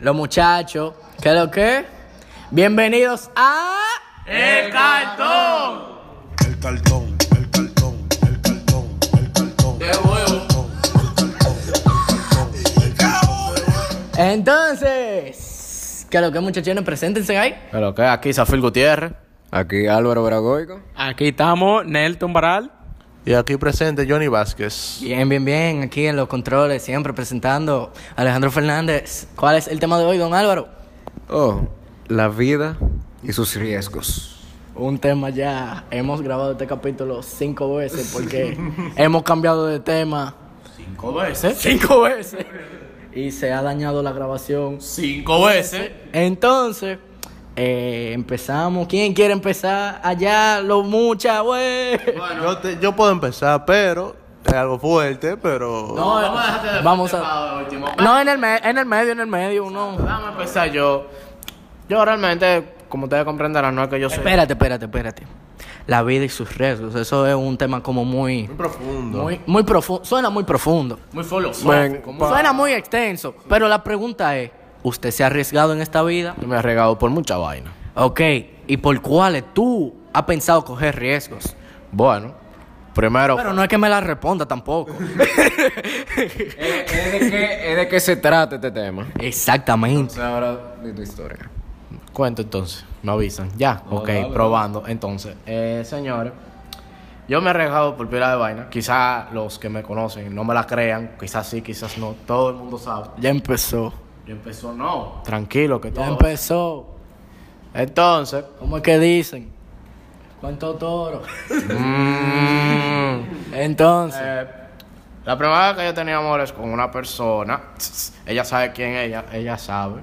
Los muchachos, ¿qué es lo que? Bienvenidos a ¡El cartón! El cartón, el cartón, el cartón, el cartón. ¡De huevo! Entonces, ¿qué es lo que muchachones? Preséntense ahí. Pero que aquí Zafir Gutiérrez. Aquí Álvaro Bragoico. Aquí estamos, Nelton Baral. Y aquí presente Johnny Vázquez. Bien, bien, bien, aquí en los controles, siempre presentando a Alejandro Fernández. ¿Cuál es el tema de hoy, don Álvaro? Oh, la vida y sus riesgos. Un tema ya, hemos grabado este capítulo cinco veces porque hemos cambiado de tema Cinco veces. cinco veces y se ha dañado la grabación. Cinco veces. Entonces, eh, empezamos. ¿Quién quiere empezar? Allá, los mucha, güey. Yo, te- yo puedo empezar, pero es algo fuerte, pero... No, vamos a dejarte de vamos a- último. No, en el, me- en el medio, en el medio, uno. Vamos a empezar yo. Yo realmente, como ustedes comprenderán, no es que yo soy... Espérate, espérate, espérate. La vida y sus riesgos. Eso es un tema como muy. Muy profundo. Muy, muy profundo. Suena muy profundo. Muy filosófico. Muy- Suena muy extenso. Pero la pregunta es: ¿Usted se ha arriesgado en esta vida? Yo me he regado por mucha vaina. Ok. ¿Y por cuáles tú has pensado coger riesgos? Bueno, primero... Pero no es que me la responda tampoco. ¿Es, es de qué, es de qué se trata este tema? Exactamente. Ahora de tu historia. Cuento entonces, me avisan. Ya, ok, dale, probando. Entonces, eh, señores, yo me he arriesgado por pila de vaina. Quizás los que me conocen no me la crean, quizás sí, quizás no. Todo el mundo sabe. Ya empezó. Empezó, no, tranquilo que Ya todo. empezó. Entonces, ¿Cómo es que dicen? ¿Cuánto toro? mm, Entonces. eh, la primera vez que yo tenía amores con una persona, ella sabe quién es ella, ella sabe.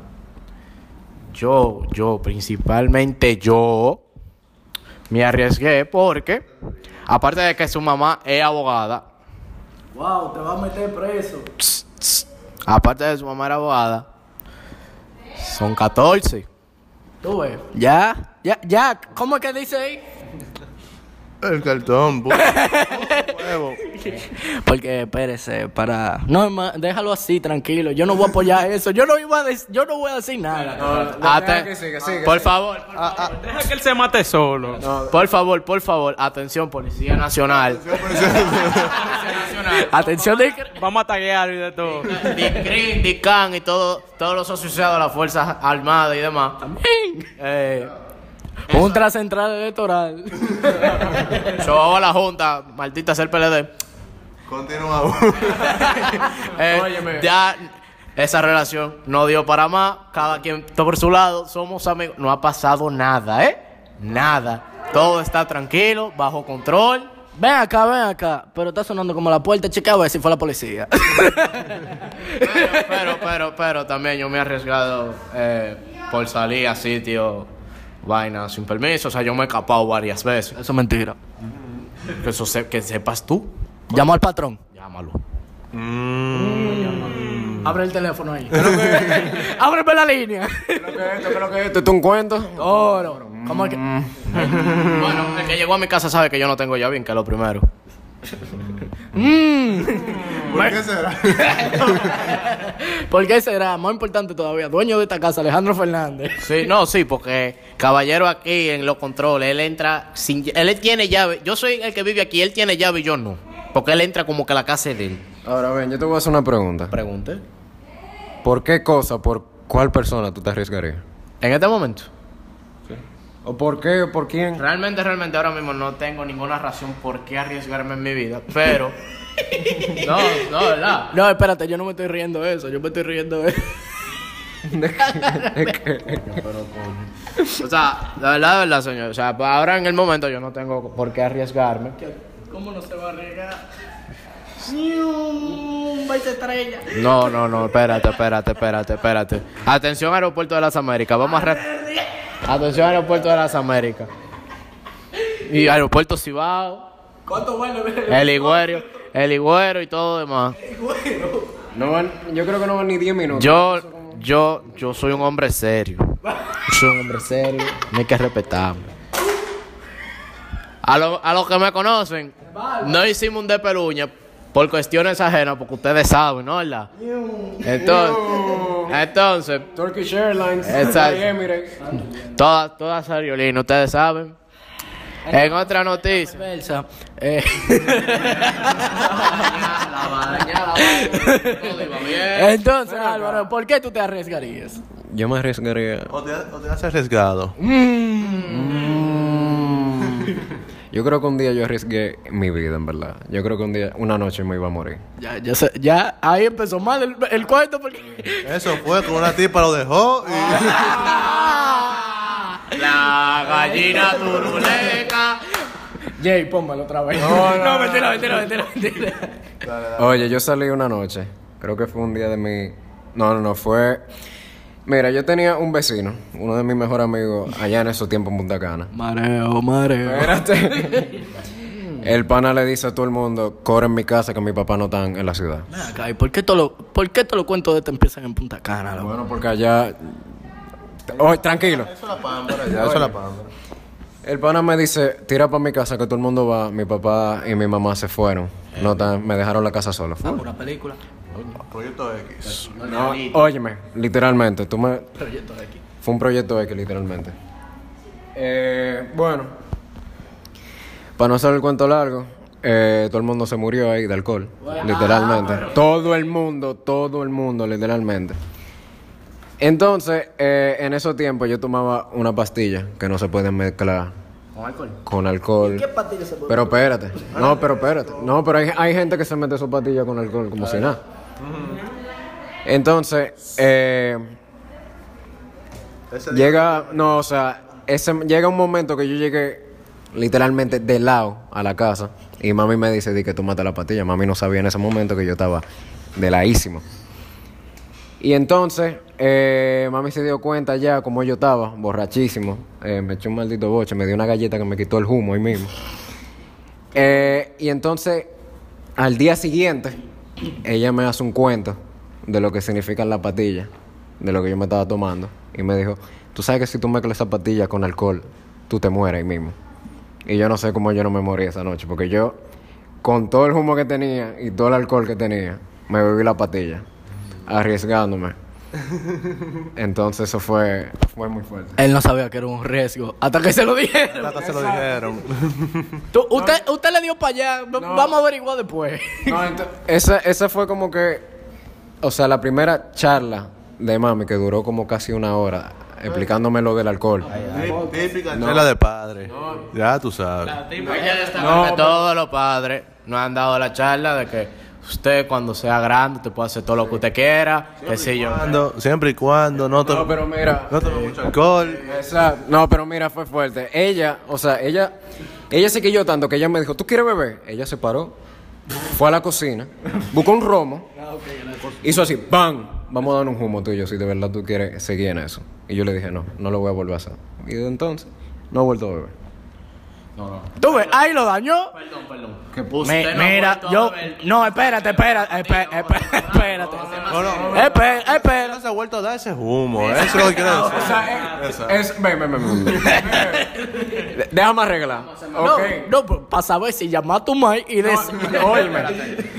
Yo, yo, principalmente yo, me arriesgué porque, aparte de que su mamá es abogada, Wow, te vas a meter preso. aparte de su mamá era abogada, son 14. Tú ves. Ya, ya, ya. ¿Cómo es que dice ahí? El cartón, bu- huevo. Porque, espérese, para... No, ma- déjalo así, tranquilo. Yo no voy a apoyar eso. Yo no iba a dec- yo no voy a decir nada. Ate- por favor, Deja que él se mate solo. por favor, por favor, atención, Policía Nacional. Atención de... Vamos a taguear y de todo. DICRIN, DICAN y todo, todos los asociados a las Fuerzas Armadas y demás. Eh, Junta Central Electoral. Sobaba la Junta, maldita sea el PLD. Continúa. Eh, ya esa relación no dio para más. Cada quien está por su lado. Somos amigos. No ha pasado nada, ¿eh? Nada. Todo está tranquilo, bajo control. Ven acá, ven acá. Pero está sonando como la puerta. Checa a ver si fue la policía. Pero, pero, pero, pero también yo me he arriesgado eh, por salir a sitios, vainas sin permiso. O sea, yo me he escapado varias veces. Eso es mentira. Que, eso se- que sepas tú. Llamo al patrón. Llámalo. Abre el teléfono ahí. Ábreme la línea. ¿Qué es esto? ¿Qué es lo que es esto? ¿Esto es un cuento? Oro. ¿Cómo es que...? Bueno, el que llegó a mi casa sabe que yo no tengo llave, que es lo primero. ¿Por qué será? ¿Por qué será? Más importante todavía, dueño de esta casa, Alejandro Fernández. Sí, no, sí, porque caballero aquí en los controles, él entra sin él tiene llave. Yo soy el que vive aquí, él tiene llave y yo no. Porque él entra como que a la casa es de él. Ahora ven, yo te voy a hacer una pregunta. Pregunte. ¿Por qué cosa, por cuál persona tú te arriesgarías? En este momento. ¿O por qué, por quién? Realmente, realmente ahora mismo no tengo ninguna razón por qué arriesgarme en mi vida, pero... no, no, ¿verdad? No, espérate, yo no me estoy riendo de eso, yo me estoy riendo de... O sea, la verdad, la verdad, señor. O sea, ahora en el momento yo no tengo por qué arriesgarme. ¿Cómo no se va a arriesgar? Estrella. No, no, no, espérate, espérate, espérate, espérate. Atención, Aeropuerto de las Américas. Vamos a... Atención, Aeropuerto de las Américas. Y Aeropuerto Cibao, ¿Cuánto el Higüero, el Higüero y todo lo demás. No van, yo creo que no van ni 10 minutos. Yo, yo, yo soy un hombre serio. Yo soy un hombre serio. No hay que respetarme. A, lo- a los que me conocen, no hicimos un de peluña por cuestiones ajenas, porque ustedes saben, ¿no? ¿Verdad? Entonces, entonces, Turkish Airlines. Exacto. Emirates. todas, todas aerolíneas, ustedes saben. En otra noticia. Eh, Entonces, Álvaro, ¿por qué tú te arriesgarías? Yo me arriesgaría. ¿O te, o te has arriesgado? Yo creo que un día yo arriesgué mi vida, en verdad. Yo creo que un día, una noche me iba a morir. Ya, ya, sé- ya ahí empezó mal el, el cuento porque... Eso fue con una tipa lo dejó y... La gallina turuleca. Jay, pónmelo otra vez. No, no, mentira, mentira, mentira, mentira. Oye, yo salí una noche. Creo que fue un día de mi. No, no, no, fue. Mira, yo tenía un vecino, uno de mis mejores amigos, allá en esos tiempos en Punta Cana. Mareo, mareo. Espérate. El pana le dice a todo el mundo: corre en mi casa que mi papá no está en la ciudad. Acá, ¿y por qué todos los por qué todos los cuentos de este empiezan en Punta Cana? loco? Bueno, porque allá. Oye, tranquilo. Eso es la pámpara, ya, eso es la pámpara. El pana me dice: tira para mi casa que todo el mundo va. Mi papá y mi mamá se fueron. No están- me dejaron la casa sola. Fue. Una película. Proyecto X. No, óyeme, literalmente, tú me. Proyecto aquí. Fue un proyecto X, literalmente. Eh, bueno, para no hacer el cuento largo, eh, todo el mundo se murió ahí de alcohol, literalmente. Todo el mundo, todo el mundo, literalmente. Entonces, eh, en esos tiempos yo tomaba una pastilla que no se puede mezclar ¿Con alcohol? con alcohol. ¿Qué pastillas se puede Pero espérate, no, pero espérate. No, pero hay, hay gente que se mete su pastilla con alcohol como si nada. Entonces, eh, llega, no, o sea, ese, llega un momento que yo llegué literalmente de lado a la casa y mami me dice, di que tú matas la pastilla. Mami no sabía en ese momento que yo estaba de laísimo. Y entonces, eh, mami se dio cuenta ya como yo estaba, borrachísimo. Eh, me echó un maldito boche, me dio una galleta que me quitó el humo ahí mismo. Eh, y entonces, al día siguiente, ella me hace un cuento de lo que significan las pastillas, de lo que yo me estaba tomando. Y me dijo, tú sabes que si tú mezclas esa pastilla con alcohol, tú te mueres ahí mismo. Y yo no sé cómo yo no me morí esa noche, porque yo, con todo el humo que tenía y todo el alcohol que tenía, me bebí la pastilla, arriesgándome. Entonces eso fue, fue muy fuerte. Él no sabía que era un riesgo hasta que se lo dijeron. Hasta se lo dijeron. Tú- usted, usted le dio para allá. Vamos a averiguar después. No, esa, esa fue como que, o sea, la primera charla de mami que duró como casi una hora explicándome lo del alcohol. Típica charla de padre. Ya tú sabes. No, que todos los padres nos han dado la charla de que usted cuando sea grande te puede hacer todo lo que usted quiera, que sé yo. Cuando- siempre y cuando no No, tome pero mira, no tome mucho alcohol. esa- no, pero mira, fue fuerte. Ella, o sea, ella, ella se quilló tanto que ella me dijo, ¿tú quieres beber? Ella se paró, fue a la cocina, buscó un romo, hizo así, ¡bam! Vamos a dar un humo tuyo si de verdad tú quieres seguir en eso. Y yo le dije, no, no lo voy a volver a hacer. Y entonces, no he vuelto a beber. Tú ves, ahí lo dañó. Que Mi- usted no ha mira, vuelto a yo. beber. No, espérate, espérate. Espérate, espérate. Espérate, No espérate. se ha vuelto a dar ese humo. Eso es lo que quiero decir. Eso. Es, ven, ven, ven, ven. Déjame arreglar. Ok. No, no, para saber si llama a tu mai y des. Óyeme.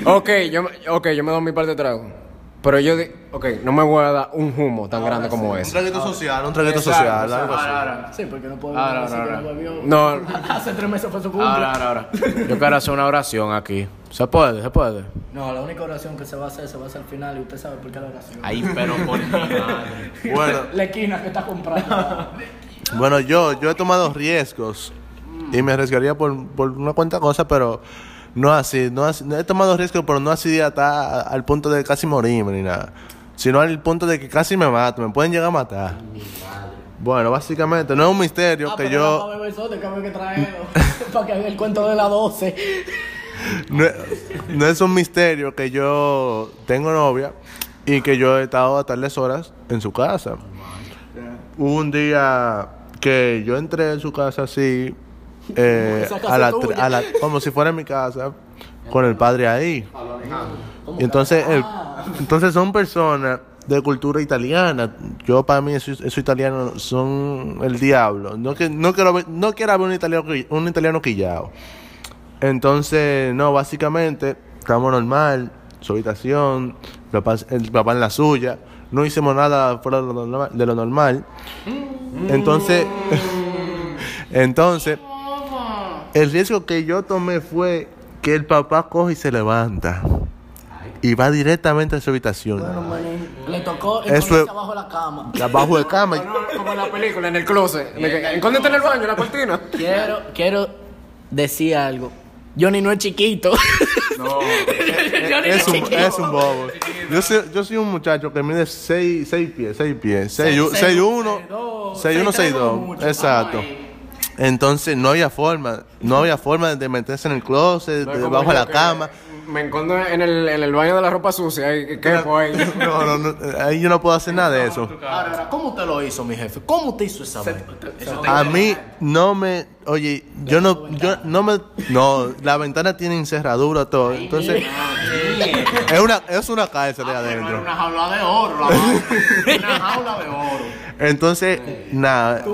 Ok, yo, me- ok, yo me doy mi parte de trago. Pero yo, di- ok, no me voy a dar un humo tan grande como Un ese. traguito social, un traguito social, algo así. Sí, porque no puedo Ahora, decir que ahora, no bebió. No, Hace tres meses fue su cumple. Ahora, ahora, ahora. Yo quiero hacer una oración aquí. ¿Se puede? ¿Se puede? No, la única oración que se va a hacer se va a hacer al final y usted sabe por qué la oración. Ahí, pero por mi madre. Bueno, La esquina que está comprando. bueno, yo, yo he tomado riesgos y me arriesgaría por, por una cuanta cosa, pero no así, no así. He tomado riesgos, pero no así hasta al punto de casi morirme ni nada. Sino al punto de que casi me mato, me pueden llegar a matar. Bueno, básicamente, no es un misterio Ah, que pero yo... que que traerlo. para que haga el cuento de la 12. No, es- no es un misterio que yo tengo novia y que yo he estado a tales horas en su casa. Hubo un día que yo entré en su casa así, eh, a la a como si fuera mi casa, con el padre ahí. Y entonces, el- entonces son personas de cultura italiana. Yo para mí esos, esos italianos son el diablo. No que no quiero ver, no quiero ver un italiano un italiano quillado. Entonces, no, básicamente estábamos normal, su habitación, el papá, el papá en la suya. No hicimos nada fuera de lo normal. de lo normal. Entonces, entonces, el riesgo que yo tomé fue que el papá coge y se levanta. Y va directamente a su habitación. Le tocó Eso es- abajo de la cama. Abajo de cama. Como en la película, en el closet. Escóndete en el baño, en la cortina. Quiero, quiero decir algo. Johnny no es chiquito. No. Johnny Es no un, es chiquito. es un bobo. Yo soy, yo soy un muchacho que mide 6 pies, 6 pies, 6 Seis, 1, dos, 6 1, seis, 6 tres, 2. mucho. Exacto. Entonces no había forma, no había forma de meterse en el closet, debajo de la que cama. Me encondo en el, en el baño de la ropa sucia. Y, ¿Qué fue ahí? No, no, no, ahí yo no puedo hacer nada de eso. Ahora, ¿cómo usted lo hizo, mi jefe? ¿Cómo usted hizo esa vaina? Te- A mí no me, oye, yo no, yo no me, no, la ventana tiene cerradura todo, entonces es una, es una cárcel ahí adentro. Una jaula de oro, la. Una jaula de oro. Entonces, nada,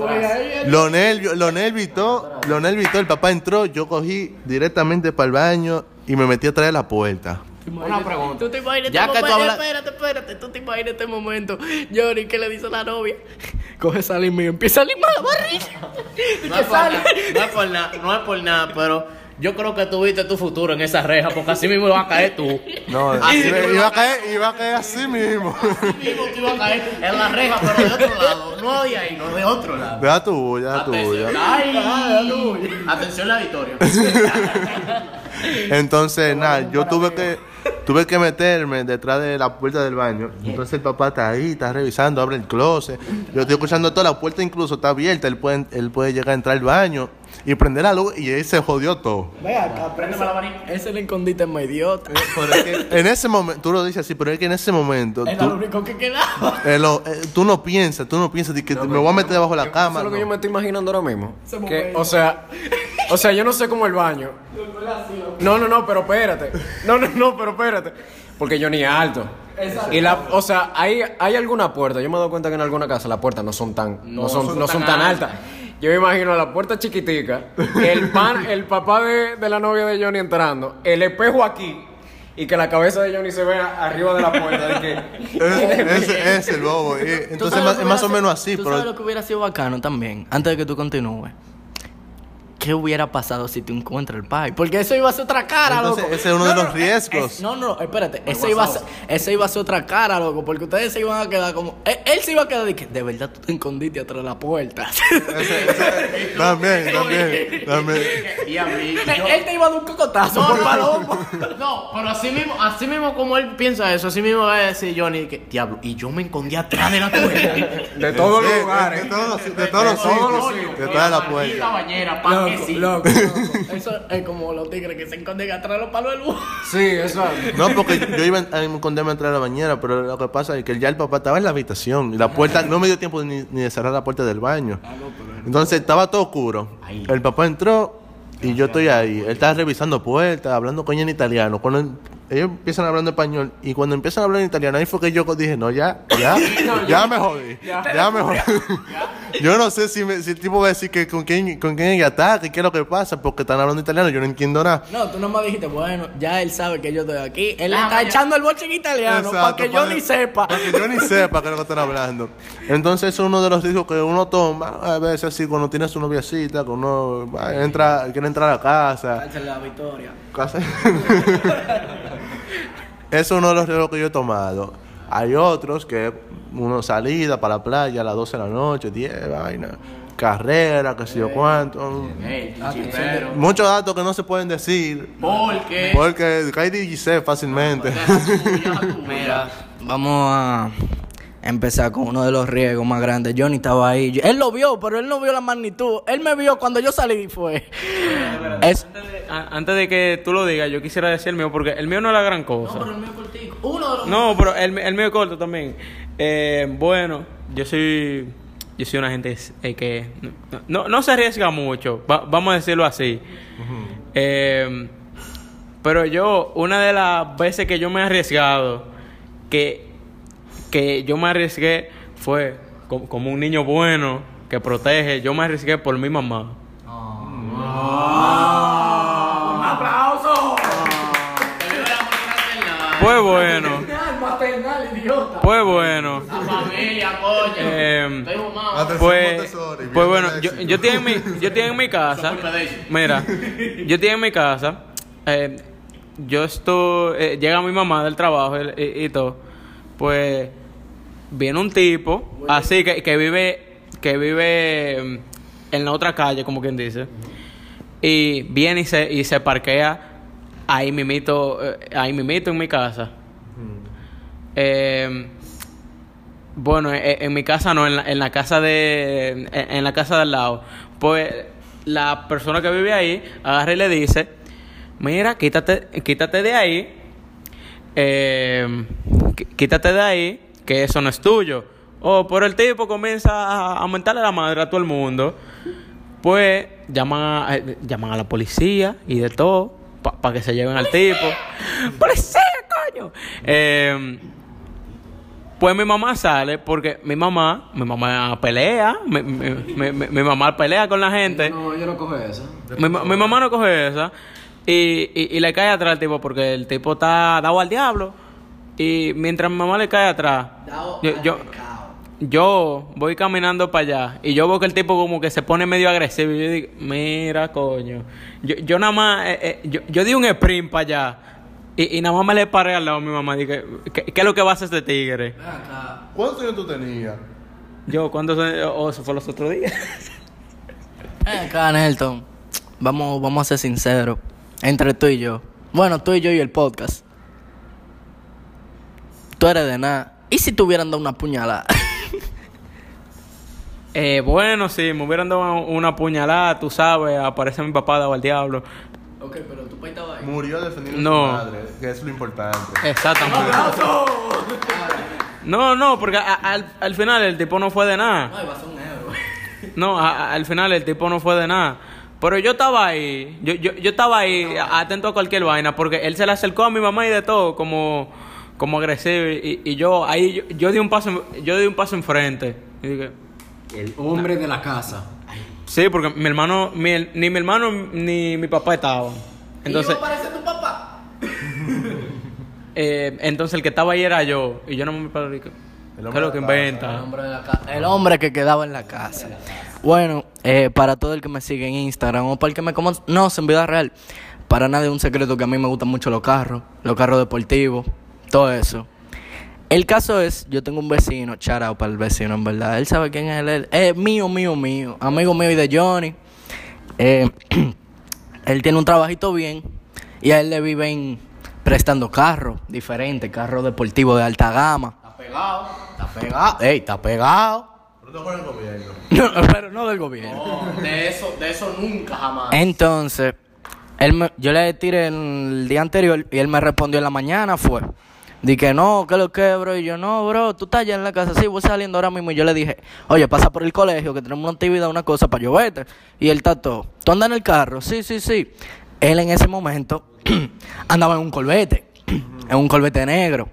lo nervio, lo nervio y todo, lo nervio y todo, el papá entró, yo cogí directamente para el baño y me metí atrás de la puerta. Una pregunta. Tú te imaginas Ya este que tú momento- hablas- Espérate, espérate. Tú te imaginas este momento. Johnny, ¿qué le dice a la novia? Coge salir mío, empieza a limar la barriga. No es, por sale. no es por nada, no es por nada, pero yo creo que tuviste tu futuro en esa reja, porque así mismo vas a caer tú. No, Así iba, mismo iba a caer, iba a caer así mismo. Así mismo tú ibas a caer en la reja, pero de otro lado. No de ahí, no de otro lado. Deja tu bulla, deja tu Atención, bulla. ay, atención la victoria. Entonces, nada, yo tuve que, tuve que meterme detrás de la puerta del baño. Entonces el papá está ahí, está revisando, abre el closet. Yo estoy escuchando toda la puerta, incluso está abierta. Él puede, él puede llegar a entrar al baño y prender la luz y ahí se jodió todo. Ve acá, Préndeme la varita. Ese es el escondite más idiota. Pero es que en ese momento, tú lo dices así, pero es que en ese momento, Era lo tú, único que quedaba. eh, lo- eh, tú no piensas, tú no piensas de que me voy a meter debajo de la cama. Eso es lo que no. yo me estoy imaginando ahora mismo. Ese Que, momento. o sea, o sea, yo no sé cómo el baño. No, no, no, pero espérate. No, no, no, pero espérate. Porque yo ni alto. Y la, o sea, hay, hay alguna puerta. Yo me he dado cuenta que en alguna casa las puertas no son tan, no, son, no son tan altas. Yo me imagino la puerta chiquitica, el pan, el papá de, de la novia de Johnny entrando, el espejo aquí y que la cabeza de Johnny se vea arriba de la puerta. De que, Es, ese es el bobo. y ¿Tú entonces más- es más o menos así. ¿Tú pero- sabes lo que hubiera sido bacano también? Antes de que tú continúes. ¿Qué hubiera pasado si te encuentras el pai? Porque eso iba a ser otra cara, Entonces, loco. ese es uno de los riesgos. es- no, no, espérate. Ese iba, a ser, ese iba a ser otra cara, loco. Porque ustedes se iban a quedar como. Él, él se iba a quedar de que de verdad tú te escondiste atrás de la puerta. También, también, también. Y a mí, yo- él te iba a dar un cocotazo No, por no, palomo. No, pero así mismo, así mismo como él piensa eso, así mismo va a decir Johnny que, diablo, y yo me escondí atrás de la puerta. de todos los De- de- lugares. De todos los de todos los sitios. De la La puerta. Loco, sí. loco, loco. Eso es como los tigres que se esconden atrás de los palos del bus. Sí, exacto. No, porque yo iba a esconderme entrar a la bañera, pero lo que pasa es que ya el papá estaba en la habitación y la puerta, no me dio tiempo ni, ni de cerrar la puerta del baño. Entonces estaba todo oscuro. El papá entró y yo estoy ahí. Él estaba revisando puertas, hablando con ella en italiano. Cuando ellos empiezan hablando español y cuando empiezan a hablar en italiano, ahí fue que yo dije, no, ya, ya, ya me jodí, ya me jodí. Yo no sé si, me- si el tipo va a decir que con quién, con quién ella está, que qué es lo que pasa, porque están hablando italiano, yo no entiendo nada. No, tú nomás dijiste, bueno, ya él sabe que yo estoy aquí. Él le Ah, está echando el boche en italiano para que yo ni sepa. Para que yo ni sepa qué es lo que están hablando. Entonces, eso es uno de los riesgos que uno toma. A veces, así, cuando tiene su noviecita, que uno va, entra, quiere entrar a casa. la victoria. casa. Eso es uno de los riesgos que yo he tomado. Hay otros que uno salida para la playa a las 12 de la noche, 10, vaina. Carrera, que sé yo cuánto. Chichipero. Muchos datos que no se pueden decir. Porque. Porque cae DJ fácilmente. Mira, vamos a empezar con uno de los riesgos más grandes. Johnny estaba ahí. Yo- Él lo vio, pero él no vio la magnitud. Él me vio cuando yo salí y fue. Es, A- Antes de que tú lo digas, yo quisiera decir el mío, porque el mío no es la gran cosa. el mío cortico. Uno de los No, pero el, el mío es corto también. Eh, bueno, yo soy yo soy una gente eh, que no, no, no se arriesga mucho, va- vamos a decirlo así. Eh, pero yo, una de las veces que yo me he arriesgado, que, que yo me arriesgué fue co- como un niño bueno que protege, yo me arriesgué por mi mamá. Pues bueno, maternal, idiota. pues bueno. La familia, coño. Eh. Atención, Pues, pues bueno, yo, yo tengo en mi, yo tengo en mi casa, fue mira, yo tengo en mi casa, eh, yo estoy, eh, llega mi mamá del trabajo y, y- y todo, pues viene un tipo, así que, que vive, que vive mm, en la otra calle, como quien dice, y viene y se, y se parquea ahí mimito, eh, ahí mimito en mi casa. Eh, bueno, e- en, mi casa no, en la, en la casa de en, en la casa de al lado. Pues la persona que vive ahí agarra y le dice, mira, quítate, quítate de ahí, eh, quítate de ahí, que eso no es tuyo. O por el tipo comienza a aumentarle la madre a todo el mundo. Pues llaman a, eh, llaman a la policía y de todo para que se lleven al tipo. ¡Policía, coño! Eh, pues mi mamá sale porque mi mamá, mi mamá pelea, mi, mi- mi- mi- mi mamá pelea con la gente. No, yo no. Mi, ma- mi mamá no coge esa y, y, y le cae atrás al tipo porque el tipo está dado al diablo. Y mientras mi mamá le cae atrás, yo, yo, yo voy caminando para allá y yo veo que el tipo como que se pone medio agresivo. Y yo digo, mira, coño. Yo, yo nada más, eh, eh, yo, yo di un sprint para allá y, y nada más me le paré al lado a mi mamá. Dije, ¿qué, qué es lo que va a hacer este tigre? ¿Cuántos años tú tenías? Yo, ¿cuándo se.? Oh, eso fue los otros días. Eh, acá, Nelton. Vamos, vamos a ser sinceros. Entre tú y yo. Bueno, tú y yo y el podcast. Tú eres de nada. ¿Y si te hubieran dado una puñalada? Eh, bueno, si me hubieran dado una puñalada, tú sabes, aparece mi papá dado al diablo. ok, pero tu país estaba ahí. Murió defendiendo No. a su madre, que es lo importante. Exactamente. No, no, porque a- al, al final el tipo no fue de nada. No, iba a ser un euro. No, a- a- al final el tipo no fue de nada. Pero yo estaba ahí, yo, yo, yo estaba ahí atento a cualquier vaina, porque él se le acercó a mi mamá y de todo, como, como agresivo. Y, y yo ahí, yo, yo di un paso, en- yo di un paso enfrente. Y dije, El hombre de la casa. sí, porque mi hermano, mi- ni mi hermano ni mi papá estaban. Entonces, parece tu papá? eh, entonces el que estaba ahí era yo. Y yo no me paro y dije, El ¿qué hombre que inventa? El hombre, de la ca- el hombre que quedaba en la casa. Bueno, eh, para todo el que me sigue en Instagram o para el que me conoce en vida real, para nadie es un secreto que a mí me gustan mucho los carros, los carros deportivos, todo eso. El caso es, yo tengo un vecino, out para el vecino, en verdad. Él sabe quién es él. es mío, mío, mío. Amigo mío y de Johnny. Eh, él tiene un trabajito bien y a él le viven prestando carros diferentes, carros deportivos de alta gama. Está pegado, está pegado. Ey, está pegado. Pero no con el gobierno. No, pero no del gobierno. No, de eso, de eso nunca jamás. Entonces, él me- yo le tiré el día anterior y él me respondió en la mañana, fue. Dije, no, ¿qué lo que, bro? Y yo, no, bro, tú estás allá en la casa, sí, voy saliendo ahora mismo. Y yo le dije, oye, pasa por el colegio, que tenemos una actividad, una cosa para yo verte. Y él todo, ¿tú andas en el carro? Sí, sí, sí. Él en ese momento andaba en un colbete, en un colbete negro.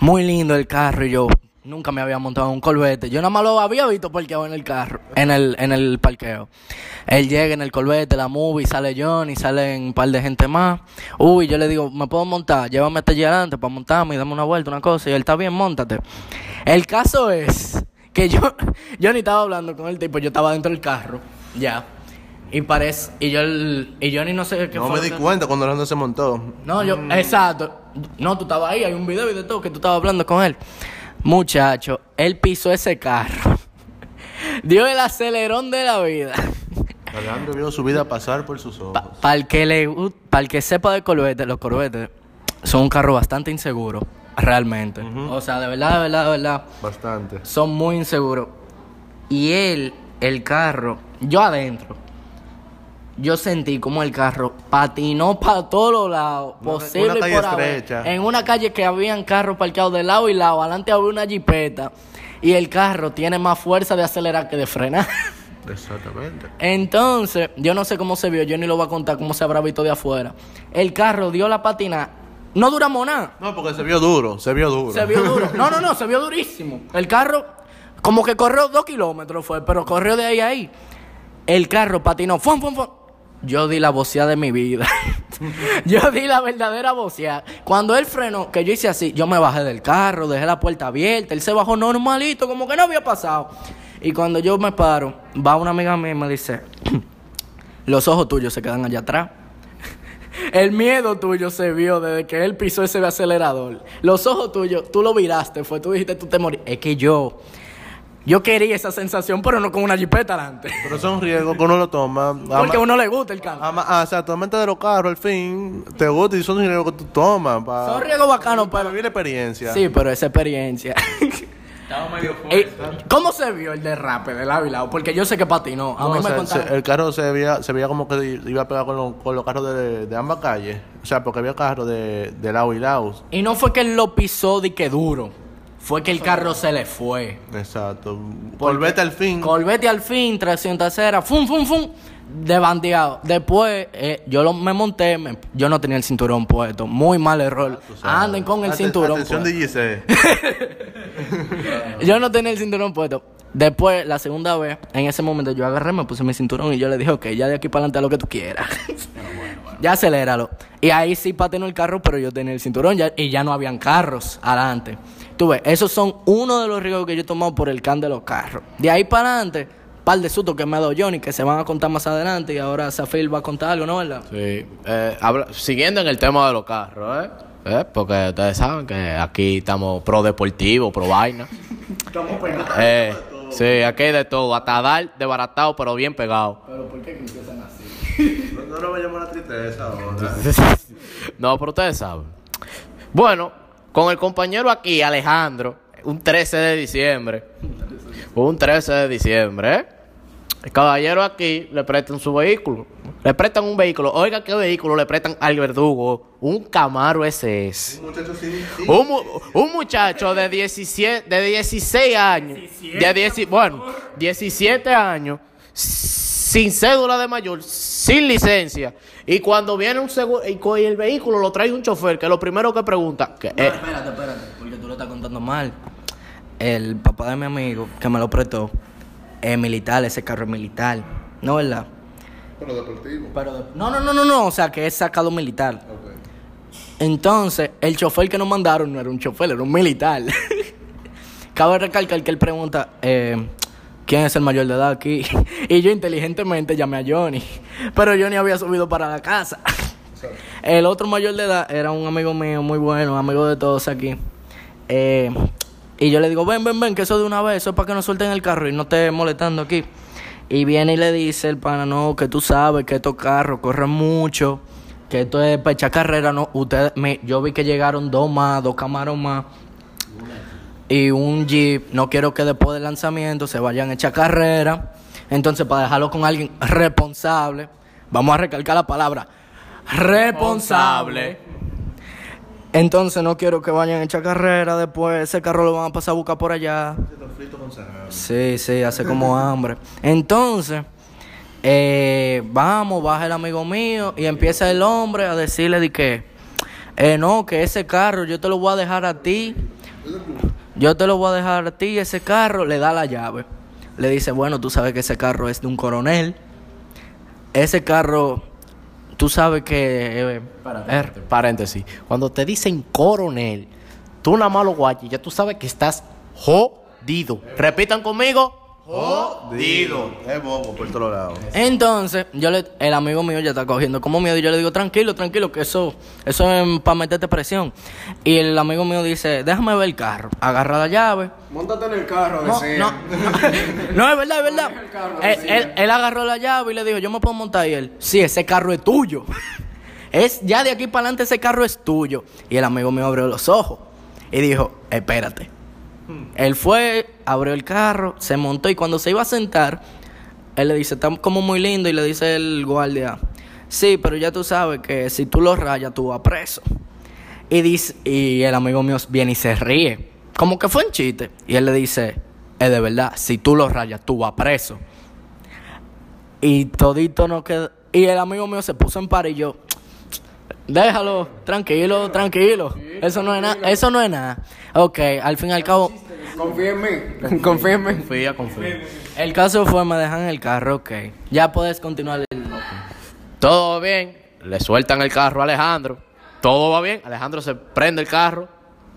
Muy lindo el carro y yo nunca me había montado en un colbete. Yo nada más lo había visto parqueado en el carro, en el, en el parqueo. Él llega en el colbete, la movie, sale Johnny, salen un par de gente más. Uy, yo le digo, ¿me puedo montar? Llévame hasta allí adelante para montarme y dame una vuelta, una cosa. Y él está bien, montate. El caso es que yo, yo ni estaba hablando con el tipo, yo estaba dentro del carro, ya. Y parece, y yo, el- y Johnny no sé qué No fue me di que- cuenta cuando Orlando se montó. no, yo, exacto. No, tú estabas ahí, hay un video y de todo que tú estabas hablando con él. Muchacho, él pisó ese carro. Dio el acelerón de la vida. Orlando vio su vida pasar por sus ojos. Para el que le para el que sepa de Corvette, los Corvettes son un carro bastante inseguro, realmente. O sea, de verdad, de verdad, de verdad, Bastante. son muy inseguros. Y él, el carro, yo adentro, yo sentí como el carro patinó para todos los lados, posible una calle por haber. estrecha. En una calle que habían carros parqueados de lado y lado, adelante había una jipeta. Y el carro tiene más fuerza de acelerar que de frenar. Exactamente. Entonces, yo no sé cómo se vio, yo ni lo voy a contar cómo se habrá visto de afuera. El carro dio la patina. No duramos nada. No, porque se vio duro, se vio duro. Se vio duro. No, no, no, se vio durísimo. El carro, como que corrió dos kilómetros fue, pero corrió de ahí a ahí. El carro patinó. ¡Fum, fum, fum! Yo di la voceada de mi vida. yo di la verdadera voceada. Cuando él frenó, que yo hice así, yo me bajé del carro, dejé la puerta abierta, él se bajó normalito, como que no había pasado. Y cuando yo me paro, va una amiga mía y me dice, los ojos tuyos se quedan allá atrás. El miedo tuyo se vio desde que él pisó ese acelerador. Los ojos tuyos, tú lo viraste, fue, tú dijiste, tú te morís. Es que yo, yo quería esa sensación, pero no con una jipeta delante. Pero son riesgos que uno lo toma. Porque a uno le gusta el cambio. ama- ah, o sea, de los carros, al fin, te gusta y son riesgos que tú tomas. Pa, Son riesgos bacanos, para pero... vivir la experiencia. Sí, pero esa experiencia. Estaba medio Eh, fuerte. ¿Cómo se vio el derrape del Ávila? Porque yo sé que patinó. A No, mí o me sea, se- el carro se veía, se veía como que iba a pegar con, los- con los carros de, de ambas calles. O sea, porque había carros de, de lado y lado. Y no fue que él lo pisó de que duro. Fue que el carro se le fue. Exacto. Volvete al fin. Colvete al fin, tracción trasera, fum, fum, fum, de bandeado. Después, eh, yo lo- me monté, me- yo no tenía el cinturón puesto. Muy mal error. Sabes. Anden con el cinturón Atención puesto. de. Yo no tenía el cinturón puesto. Después, la segunda vez, en ese momento yo agarré, me puse mi cinturón y yo le dije, ok, ya de aquí para adelante lo que tú quieras. ya aceléralo. Y ahí sí patinó el carro, pero yo tenía el cinturón ya, y ya no habían carros adelante. Tú ves, esos son uno de los riesgos que yo he tomado por el can de los carros. De ahí para adelante, par de sustos que me ha dado Johnny, que se van a contar más adelante y ahora Zafir va a contar algo, ¿no verdad? Sí. Eh, habla- siguiendo en el tema de los carros, ¿eh? ¿Eh? Porque ustedes saben que aquí estamos pro deportivo, pro vaina. Eh, sí, aquí hay de todo. Hasta dar desbaratado, pero bien pegado. Pero ¿por qué empiezan así? No, no lo vayamos a la tristeza ahora. no, pero ustedes saben. Bueno, con el compañero aquí, Alejandro, un 13 de diciembre. Un 13 de diciembre, ¿eh? El caballero aquí le prestan su vehículo. Le prestan un vehículo. Oiga, ¿qué vehículo le prestan al verdugo? Un Camaro SS. Muchachos, sí, sí. Un, mu- un muchacho de 17, de 16 años, de 10 bueno, 17 años, sin cédula de mayor, sin licencia, y cuando viene un seguro y el vehículo lo trae un chofer, que lo primero que pregunta, que, No, eh, espérate, espérate, porque tú lo estás contando mal. El papá de mi amigo, que me lo prestó, es militar, ese carro es militar. ¿No verdad? Pero deportivo. Pero de- no, no, no, no, no, o sea, que es sacado militar. Entonces, el chofer que nos mandaron no era un chofer, era un militar. Cabe recalcar que él pregunta, eh, ¿quién es el mayor de edad aquí? Y yo inteligentemente llamé a Johnny, pero Johnny había subido para la casa. El otro mayor de edad era un amigo mío muy bueno, amigo de todos aquí. Eh, y yo le digo, ven, ven, ven, que eso de una vez, eso es para que no suelten el carro y no esté molestando aquí. Y viene y le dice el pana, no, que tú sabes que estos carros corren mucho, que esto es para echar carrera, no, ustedes, me, yo vi que llegaron dos más, dos camaros más y un jeep, no quiero que después del lanzamiento se vayan a echar carrera, entonces para dejarlo con alguien responsable, vamos a recalcar la palabra, responsable. Entonces no quiero que vayan a echar carrera, después ese carro lo van a pasar a buscar por allá. Sí, sí, hace como hambre. Entonces, eh, vamos, baja el amigo mío y empieza el hombre a decirle de que, eh, no, que ese carro yo te lo voy a dejar a ti. Yo te lo voy a dejar a ti, ese carro, le da la llave. Le dice, bueno, tú sabes que ese carro es de un coronel. Ese carro, tú sabes que... eh, er- paréntesis, cuando te dicen coronel, tú nada más lo guayas, ya tú sabes que estás jodido. Repitan conmigo, Jodido. Es bobo por todos lados. Entonces, yo le, el amigo mío ya está cogiendo como miedo y yo le digo, tranquilo, tranquilo, que eso, eso es para meterte presión. Y el amigo mío dice, déjame ver el carro, agarra la llave. Móntate en el carro, No, decía. no, no, es verdad, es verdad. Él, él- él agarró la llave y le dijo, yo me puedo montar y él, sí, ese carro es tuyo. Es, ya de aquí para adelante ese carro es tuyo. Y el amigo mío abrió los ojos y dijo, espérate. Él fue, abrió el carro, se montó y cuando se iba a sentar, él le dice, está como muy lindo y le dice el guardia, sí, pero ya tú sabes que si tú lo rayas, tú vas preso. Y, dice, y el amigo mío viene y se ríe, como que fue un chiste. Y él le dice, es de verdad, si tú lo rayas, tú vas preso. Y todito no quedó. Y el amigo mío se puso en par y yo, déjalo, tranquilo, tranquilo. Eso no es nada, eso no es nada. Ok, al fin y al cabo, Confía en mí. Confía en mí. confía, confía. el caso fue, me dejan el carro, ok. Ya puedes continuar el... Todo bien. le sueltan el carro a Alejandro. Todo va bien. Alejandro se prende el carro,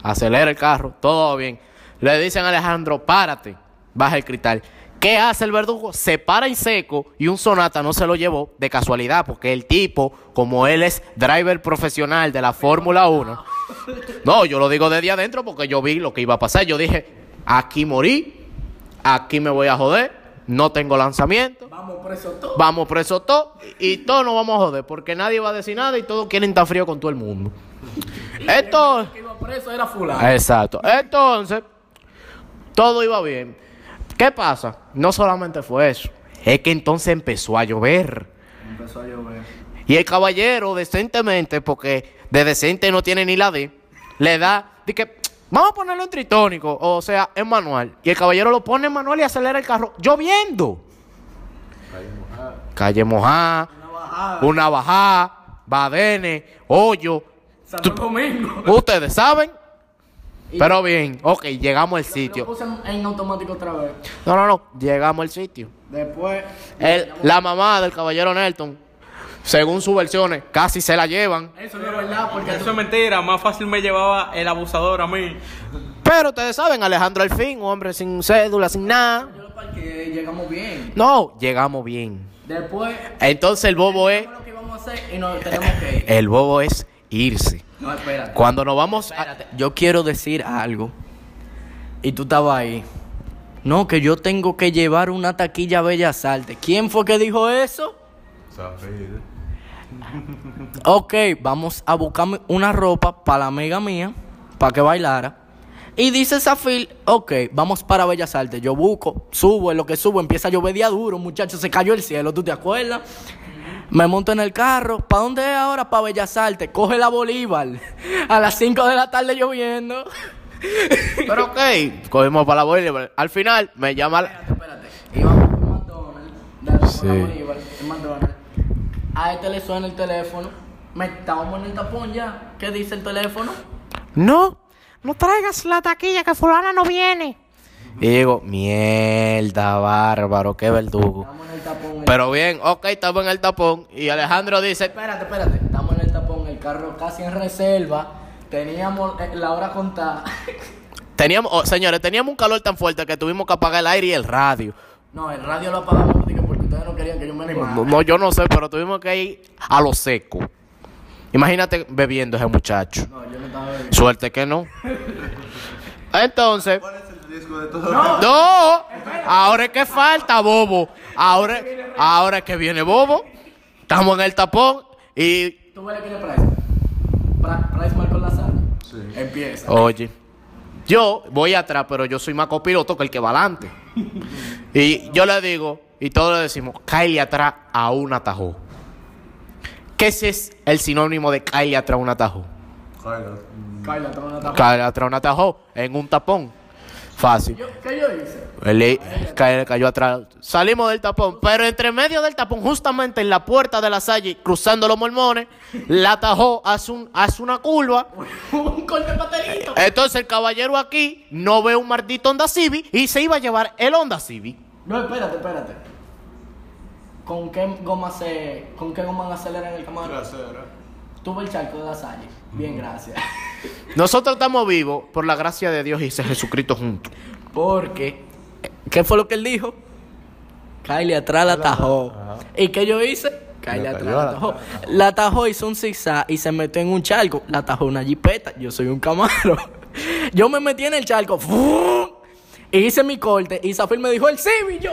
acelera el carro, todo va bien. Le dicen a Alejandro, párate, baja el cristal. ¿Qué hace el verdugo? Se para en seco y un sonata no se lo llevó de casualidad, porque el tipo, como él es driver profesional de la Fórmula 1, no, yo lo digo desde adentro porque yo vi lo que iba a pasar. Yo dije, aquí morí, aquí me voy a joder, no tengo lanzamiento. Vamos preso todos. Vamos presos todos y todos nos vamos a joder porque nadie va a decir nada y todos quieren estar frío con todo el mundo. Esto, que iba preso era fulano. exacto. Entonces, todo iba bien. ¿Qué pasa? No solamente fue eso, es que entonces empezó a llover. Empezó a llover. Y el caballero, decentemente, porque de decente no tiene ni la D, le da, de que, vamos a ponerlo en tritónico, o sea, en manual. Y el caballero lo pone en manual y acelera el carro, lloviendo. Calle mojada, una bajada, badenes, hoyo. Santo Domingo. Ustedes saben. Pero bien, ok, llegamos al Lo sitio. puse en, en automático otra vez. No, no, no, llegamos al sitio. Después. El- la mamá del caballero Nelton, según sus versiones, casi se la llevan. Eso no es verdad, porque Eso es mentira. Más fácil me llevaba el abusador a mí. Pero ustedes saben, Alejandro Alfín, un hombre sin cédula, sin nada. yo lo parqué, llegamos bien. No, llegamos bien. Después. Entonces el bobo es, lo que íbamos a hacer y nos tenemos que ir. el bobo es irse. No, espérate. Cuando nos vamos a, yo quiero decir algo. Y tú estabas ahí. No, que yo tengo que llevar una taquilla a Bellas Artes. ¿Quién fue que dijo eso? Ok, vamos a buscarme una ropa para la amiga mía, para que bailara. Y dice Zafil, ok, vamos para Bellas Artes. Yo busco, subo, en lo que subo empieza a llover día duro, muchachos, se cayó el cielo, ¿tú te acuerdas? Me monto en el carro, ¿para dónde es ahora? Para Bellas Artes, coge la Bolívar. A las 5 de la tarde lloviendo. Pero ok, cogimos para la Bolívar. Al final me llama... la- Espérate, íbamos por McDonald's, dale, Sí. la Bolívar, en McDonald's. A este le suena el teléfono. Me estábamos en el tapón ya. ¿Qué dice el teléfono? No, no traigas la taquilla que fulana no viene. Y digo, mierda, bárbaro, qué verdugo. Estamos en el tapón. Pero bien, ok, estamos en el tapón. Y Alejandro dice, Espérate, espérate. Estamos en el tapón, el carro casi en reserva. Teníamos eh, la hora contada. teníamos, oh, señores, teníamos un calor tan fuerte que tuvimos que apagar el aire y el radio. No, el radio lo apagamos porque ustedes no querían que yo me animara. No, no, yo no sé, pero tuvimos que ir a lo seco. Imagínate bebiendo ese muchacho. No, yo no estaba bebiendo. Suerte que no. Entonces, No, ahora es que falta, bobo. Ahora, ahora es que viene bobo. Estamos en el tapón y, ¿Tú ves quién es Price? Price marcó la sala. Sí. Empieza. oye, yo voy atrás, pero yo soy más copiloto que el que va adelante. Y yo le digo, y todos le decimos, cállate atrás a un atajo. ¿Qué ese es el sinónimo de cállate atrás a un atajo? Cállate, toma una tapa. Cállate atrás a un atajo en un tapón. Fácil. ¿Qué yo hice? Él cayó atrás. Salimos del tapón, pero entre medio del tapón, justamente en la puerta de la salle, cruzando los mormones, la atajó, hace, un, hace una curva. un corte pastelito. Entonces el caballero aquí no ve un maldito Honda Civic y se iba a llevar el Honda Civic. No, espérate, espérate. ¿Con qué goma se. ¿Con qué goma aceleran el camarón? Tuve el charco de la salle. Bien, gracias. Nosotros estamos vivos por la gracia de Dios y ese Jesucristo juntos. Porque. ¿Qué fue lo que él dijo? Kylie atrás la atajó. ¿Y qué yo hice? Kylie Le atrás la atajó. La atajó, hizo un zigzag y se metió en un charco. La atajó una jipeta. Yo soy un camaro. Yo me metí en el charco. ¡fum! Y hice mi corte. Y Zafir me dijo el Civi. Yo.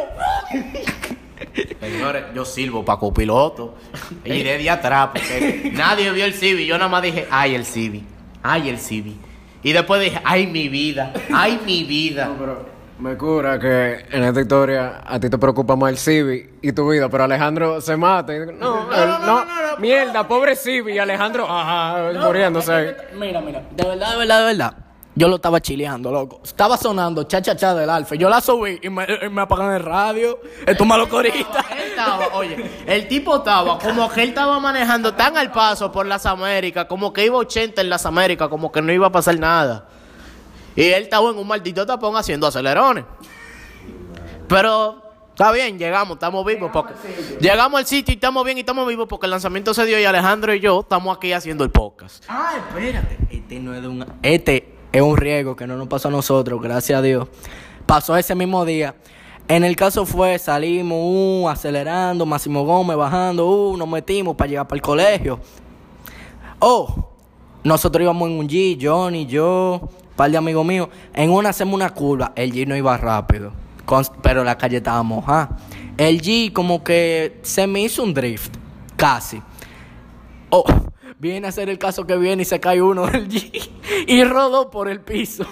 Señores, yo sirvo para copiloto. Y de atrás, porque nadie vio el Civi. Yo nada más dije, ay, el Civi. Ay, el Civi. Y después dije, ay, mi vida. Ay, mi vida. Me cura que en esta historia a ti te preocupa más el Civi y tu vida, pero Alejandro se mata. y- No, él- no, mierda, pobre Civi. Y Alejandro, ajá, muriéndose ahí. Mira, mira, de verdad, de verdad, de verdad. Yo lo estaba chileando, loco. Estaba sonando cha cha cha del alfa. Yo la subí y me, y me apagan el radio. Esto malo corita. Él estaba, oye, el tipo estaba como que él estaba manejando tan al paso por las Américas, como que iba 80 en las Américas, como que no iba a pasar nada. Y él estaba en un maldito tapón haciendo acelerones. Pero Está bien, llegamos, estamos vivos. Porque, llegamos al sitio y estamos bien y estamos vivos porque el lanzamiento se dio y Alejandro y yo estamos aquí haciendo el podcast. Ah, espérate. Este no es de un. Este es un riesgo que no nos pasó a nosotros, gracias a Dios. Pasó ese mismo día. En el caso fue, salimos, uh, acelerando, Máximo Gómez bajando, uh, nos metimos para llegar para el colegio. Oh, nosotros íbamos en un G, Johnny, yo, un par de amigos míos. En una hacemos una curva, el G no iba rápido, pero la calle estaba mojada. El G como que se me hizo un drift, casi. Oh, viene a ser el caso que viene y se cae uno del G y rodó por el piso.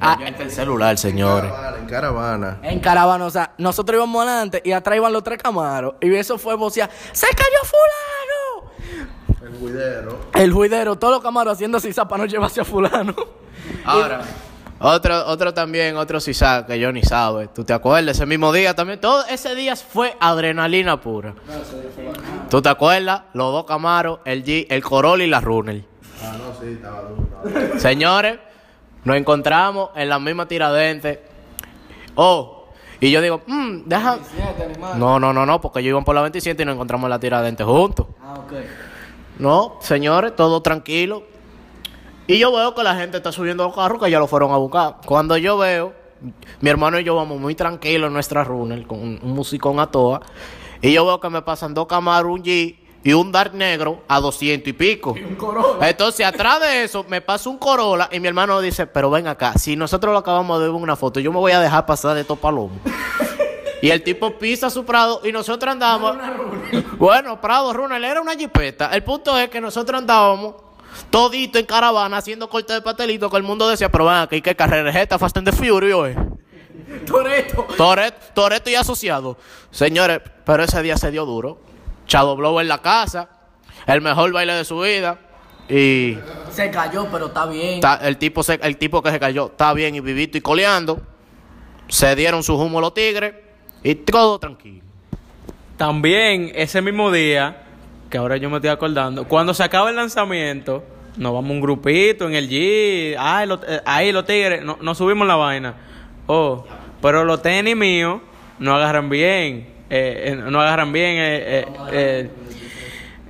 Ah, el celular, señores. Caravana, en caravana. en caravana, o sea, nosotros íbamos adelante y atrás iban los tres camaros. Y eso fue vocear, ¡se cayó fulano! El juidero. El juidero, todos los camaros haciendo sisa para no llevarse a fulano. Ahora, otro, otro también, otro CISA que yo ni sabe. ¿Tú te acuerdas? Ese mismo día también. Todo ese día fue adrenalina pura. ¿Tú te acuerdas? Los dos Camaros, el G, el Corolla y la Runner. Ah, no, sí, estaba duro. Señores, nos encontramos en la misma tiradente. Oh, y yo digo, mmm, deja. No, no, no, no, porque ellos iban por la 27 y nos encontramos en la tiradente juntos. Ah, ok. No, señores, todo tranquilo. Y yo veo que la gente está subiendo los carros que ya lo fueron a buscar. Cuando yo veo, mi hermano y yo vamos muy tranquilos en nuestra runner con un, un musicón a toa. Y yo veo que me pasan dos Camaro, un G y un Dark negro a 200 y pico. Entonces, atrás de eso, me pasa un Corolla y mi hermano dice, pero ven acá, si nosotros lo acabamos de ver en una foto, yo me voy a dejar pasar de estos palomos. Y el tipo pisa su Prado y nosotros andamos. Bueno, Prado Runner era una jipeta. El punto es que nosotros andábamos todito en caravana haciendo corte de pastelito que el mundo decía, pero ven aquí, ¿qué carrera es esta? Fast and the Furious, eh. Toreto. Toreto, Toreto y asociado. Señores, pero ese día se dio duro. Chado Blow en la casa, el mejor baile de su vida. Y Se cayó, pero está bien. ta- el, tipo se- el tipo que se cayó está bien y vivito y coleando. Se dieron su humo los tigres y todo tranquilo. También ese mismo día, que ahora yo me estoy acordando, cuando se acaba el lanzamiento, nos vamos un grupito en el G, ay, los- eh, ahí los tigres, no- nos subimos la vaina. Oh, pero los tenis míos no agarran bien, eh, eh, no agarran bien,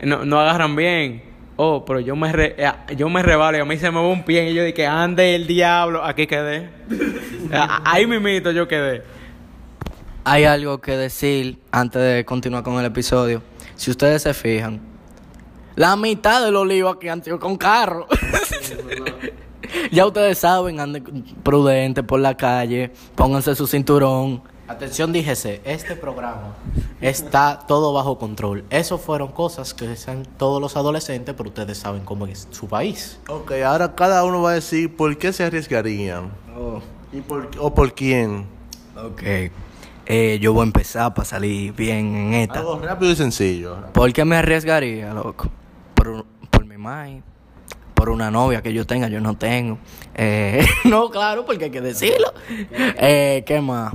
no, no agarran bien. Oh, pero yo me re- yo me rebalo y a mí se me va un pie y yo dije, ande el diablo, aquí quedé. Ah, Ahí mismito yo quedé. Hay algo que decir antes de continuar con el episodio. Si ustedes se fijan, la mitad del olivo aquí han sido con carro. ya ustedes saben, anden prudentes por la calle, pónganse su cinturón. Atención, díjese, este programa está todo bajo control. Eso fueron cosas que desean todos los adolescentes, pero ustedes saben cómo es su país. Ok, ahora cada uno va a decir por qué se arriesgarían. ¿Y por, ¿O por quién? Ok. Eh, yo voy a empezar para salir bien en esta. Algo rápido y sencillo. ¿Por qué me arriesgaría, loco? Por, por mi madre, por una novia que yo tenga, yo no tengo. Eh, no, claro, porque hay que decirlo. Eh, ¿Qué más?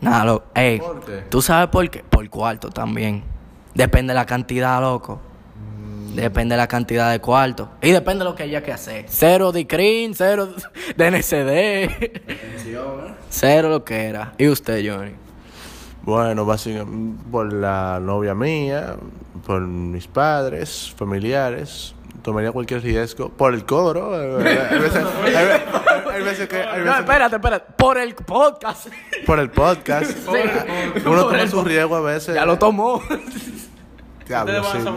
Nada, loco. Ey. ¿Tú sabes por qué? Por cuarto también. Depende de la cantidad, loco. Depende de la cantidad de cuarto. Y depende de lo que haya que hacer. Cero de CRIN, cero de NCD. Cero lo que era. ¿Y usted, Johnny? Bueno, básicamente por la novia mía, por mis padres, familiares. Tomaría cualquier riesgo. Por el coro. eh, Hay veces, hay ve- hay veces que. hay No, veces espérate, espérate. Por el podcast. por el podcast. Uno toma su riesgo a veces. Ya lo tomó.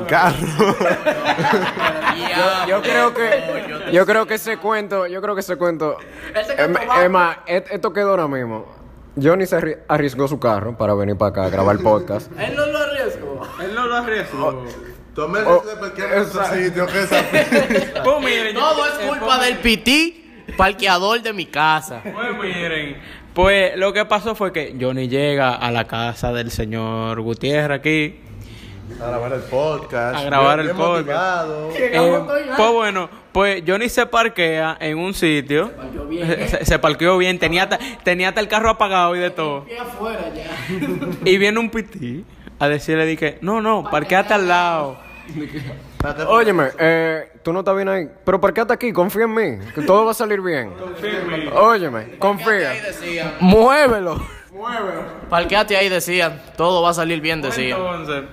Carro. Yo creo que yo creo que ese cuento, yo creo que ese cuento es más, et- esto quedó ahora mismo. Johnny se arri- arriesgó su carro para venir para acá a grabar el podcast. Él no lo arriesgó. Él no lo arriesgó. Tome el Oh, riesgo de parquear en otro sitio que esa- Pues miren, Todo es culpa del pití parqueador de mi casa. Pues miren, pues lo que pasó fue que Johnny llega a la casa del señor Gutiérrez aquí. A grabar el podcast. A grabar Bien- el bien podcast. Eh, pues bueno, pues Johnny se parquea en un sitio. Se, se parqueó bien, tenía hasta, tenía hasta el carro apagado y de todo. afuera ya. Y viene un pití a decirle, dije, no, no, parqueate al lado. Óyeme, eh, tú no estás bien ahí. Pero ¿por qué estás aquí? Confía en mí. Que todo va a salir bien. Óyeme, confía. decían. Muévelo. Parqueate ahí decían. Todo va a salir bien, decían. Entonces,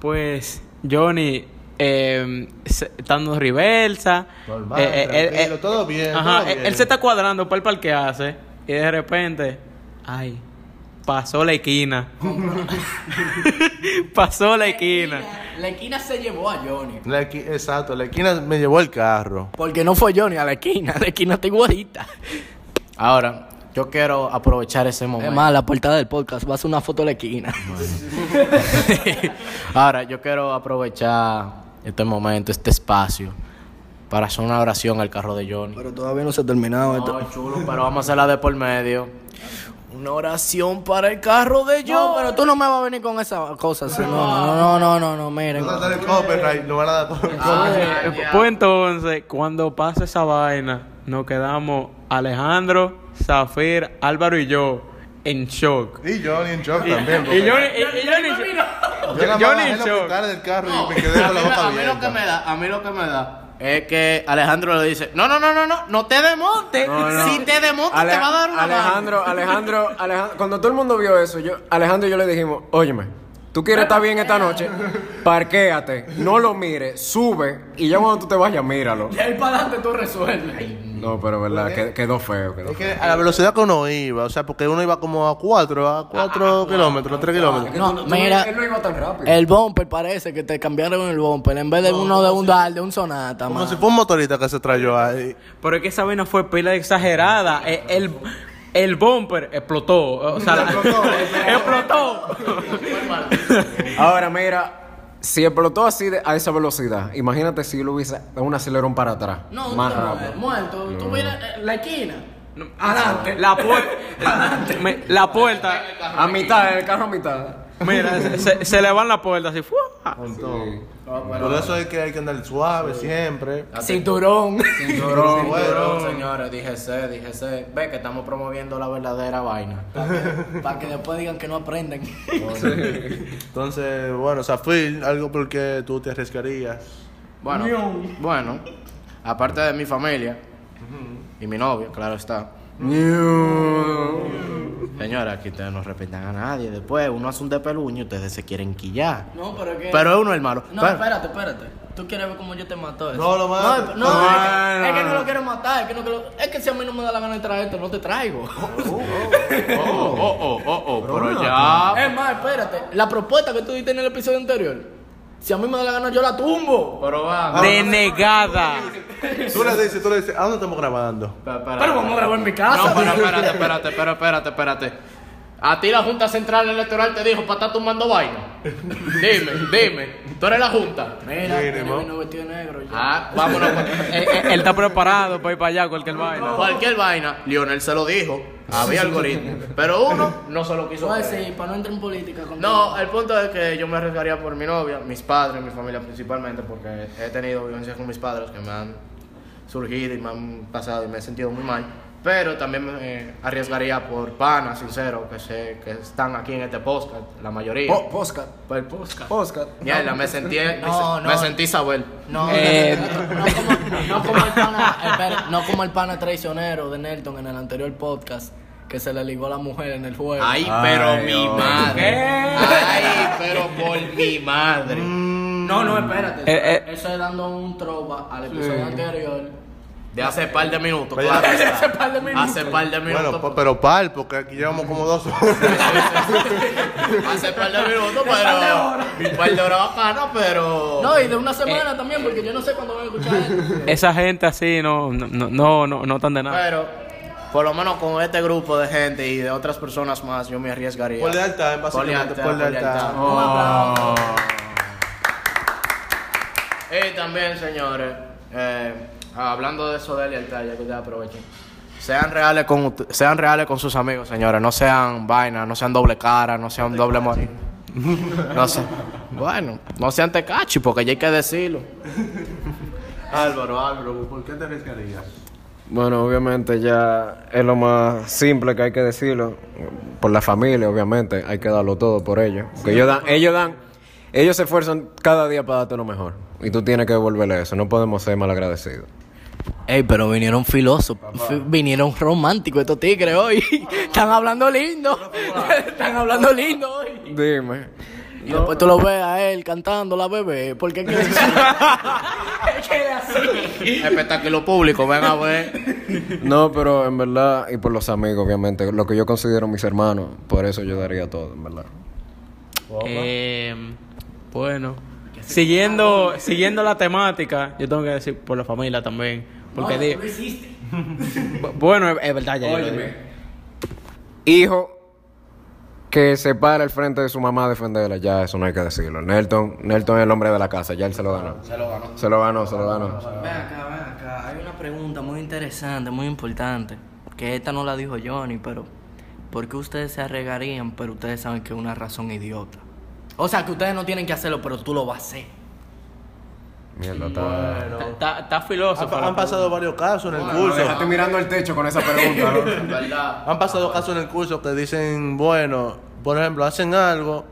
pues Johnny eh, se- estando reversa. Normal, eh, eh, él- tranquilo, él- todo bien, Ajá, todo él- bien. él se está cuadrando para el parquearse y de repente, ay, pasó la esquina. pasó la esquina. La esquina se llevó a Johnny. La exacto, la esquina me llevó el carro. Porque no fue Johnny a la esquina. La esquina está igualita. Ahora, yo quiero aprovechar ese Es momento. más, la portada del podcast va a ser una foto de la esquina. Ahora, yo quiero aprovechar este momento, este espacio, para hacer una oración al carro de Johnny. Pero todavía no se ha terminado esto. No, chulo, pero vamos a hacerla de por medio. Una oración para el carro de Johnny. No, pero tú no me vas a venir con esas cosas. No, no, no, no, no, no, miren. No van a dar el copyright, no van a dar copyright. Eh, Pues entonces, cuando pasa esa vaina, nos quedamos Alejandro, Zafir, Álvaro y yo en shock. Y Johnny en shock también. Y Johnny, y- y Johnny. Yo Johnny bajé en shock. cristales del carro y me quedé con la boca a mí lo que me da, a mí lo que me da es que Alejandro le dice, no, no, no, no, no, no te desmontes. No, no. Si te desmontes Ale- te va a dar una Alejandro, Alejandro, Alejandro, cuando todo el mundo vio eso, yo, Alejandro y yo le dijimos, óyeme, tú quieres estar bien esta noche, parquéate, no lo mires, sube y ya cuando tú te vayas, míralo. De ahí para adelante tú resuelves. No, pero verdad, que- quedó feo, quedó Es feo. que a la velocidad que uno iba, o sea, porque uno iba como a 4, a 4 kilómetros, 3 kilómetros. No, mira, Él no iba tan rápido. el bumper parece que te cambiaron el bumper. En vez de uno de un DAL, de un Sonata, Como man. si fue un motorista que se trayó ahí. Pero es que esa vaina fue pila exagerada. Eh, El, el bumper explotó. O sea, explotó. Ahora, mira, si explotó así de- a esa velocidad, imagínate si lo hubiese un acelerón para atrás, No, más mueves, rápido. muerto. Tú vienes en la esquina. Adelante. La puerta. La puerta. A mitad, el carro a mitad. Mira, se, se- le van la puerta así. ¡fua! Con todo. Por eso es que hay que andar suave siempre. Cinturón. Cinturón, cinturón, señores, díjese, díjese. Ve que estamos promoviendo la verdadera vaina. Para que después digan que no aprenden. Entonces, bueno, Zafir, algo por que tú te arriesgarías. Bueno, bueno, aparte de mi familia y mi novia, claro está. Señora, aquí ustedes no respetan a nadie. Después uno hace un despeluño y ustedes se quieren quillar. No, pero es que. Pero es uno el malo. No, Pero- espérate, espérate. ¿Tú quieres ver cómo yo te mato eso? No, lo mato. No, no, No, es, que, no, es que no. no lo quiero matar. Es que, no quiero- es que si a mí no me da la gana de traer esto, no te traigo. Oh, oh, oh, oh, oh, pero ya. Es más, espérate. La propuesta que tú diste en el episodio anterior, si a mí me da la gana, yo la tumbo. Pero va. Denegada. Tú le dices, tú le dices, ¿a dónde estamos grabando? Pero vamos a grabar en mi casa. No, pero espérate, espérate, pero espérate, espérate. A ti la Junta Central Electoral te dijo para estar tumbando vaina. Dime, dime. Tú eres la Junta. Mira, tiene vino vestido de negro. ya. Ah, vámonos. Eh, eh, él está preparado para ir para allá, cualquier vaina. Cualquier vaina, Lionel se lo dijo. Había algoritmo. Pero uno no se lo quiso. Para no entrar en política contigo. No, el punto es que yo me arriesgaría por mi novia, mis padres, mi familia principalmente, porque he tenido vivencias con mis padres que me han surgido y me han pasado y me he sentido muy mal. Pero también me arriesgaría por panas, sincero, que sé que están aquí en este podcast, la mayoría. Po-. Por el podcast. Postcat. Mierda, me sentí, No, me no. sentí Isabel. No, Eh, no, no como, no como el pana, espera, no como el pana traicionero de Nelton en el anterior podcast que se le ligó a la mujer en el juego. Ay, Ay, pero mi madre. Ay, pero por mi madre. No, no, espérate. Eh, eh. Eso es dando un trova al episodio anterior. De hace par de minutos, claro está. Hace par de minutos. Hace par de minutos. Bueno, po- pero pal, porque aquí llevamos como dos horas. Hace par de minutos, pero. Un par de horas bacano, pero. No, y de una semana también, porque yo no sé cuándo van a escuchar esto. Esa gente así no, no, no, no, no, están de nada. Pero, por lo menos con este grupo de gente y de otras personas más, yo me arriesgaría. Por lealtad, básicamente, lealtad, por por lealtad. aplauso. Y también, señores, eh, hablando de eso de lealtad, ya que ustedes aprovechen. Sean reales con sean reales con sus amigos, señores. No sean vainas, no sean doble cara, no sean doble morir. No sé. Bueno, no sean tecachi, porque ya hay que decirlo. Álvaro, Álvaro, ¿por qué te arriesgarías? Bueno, obviamente ya es lo más simple que hay que decirlo. Por la familia, obviamente, hay que darlo todo por ellos. Porque ellos dan, ellos dan, ellos se esfuerzan cada día para darte lo mejor. Y tú tienes que devolverle eso. No podemos ser malagradecidos. Ey, pero vinieron filósofos, fi- vinieron románticos estos tigres hoy. Están hablando lindo. Están hablando lindo hoy. Dime. Y después tú lo ves a él cantando la bebé. Porque es que es que es así. Espectáculo público, ven a ver. No, pero en verdad, y por los amigos, obviamente, lo que yo considero mis hermanos, por eso yo daría todo, en verdad. Eh, bueno, siguiendo, siguiendo la temática, yo tengo que decir por la familia también. Porque Bu- bueno, es, es verdad, ya yo. Hijo que se para al frente de su mamá a defenderla, ya eso no hay que decirlo. Nelton, Nelton es el hombre de la casa, ya él se lo ganó. Se lo ganó. Se lo ganó, se lo ganó. Ven acá, ven acá. Hay una pregunta muy interesante, muy importante. Que esta no la dijo Johnny, pero ¿por qué ustedes se arregarían, pero ustedes saben que es una razón idiota? O sea, que ustedes no tienen que hacerlo, pero tú lo vas a hacer. Mierda, está... Está- Está, está filósofo. Han, pasado varios casos en el curso. Déjate mirando el techo con esa pregunta, ¿no? ¿Verdad? Han pasado casos en el curso que dicen, bueno, por ejemplo, hacen algo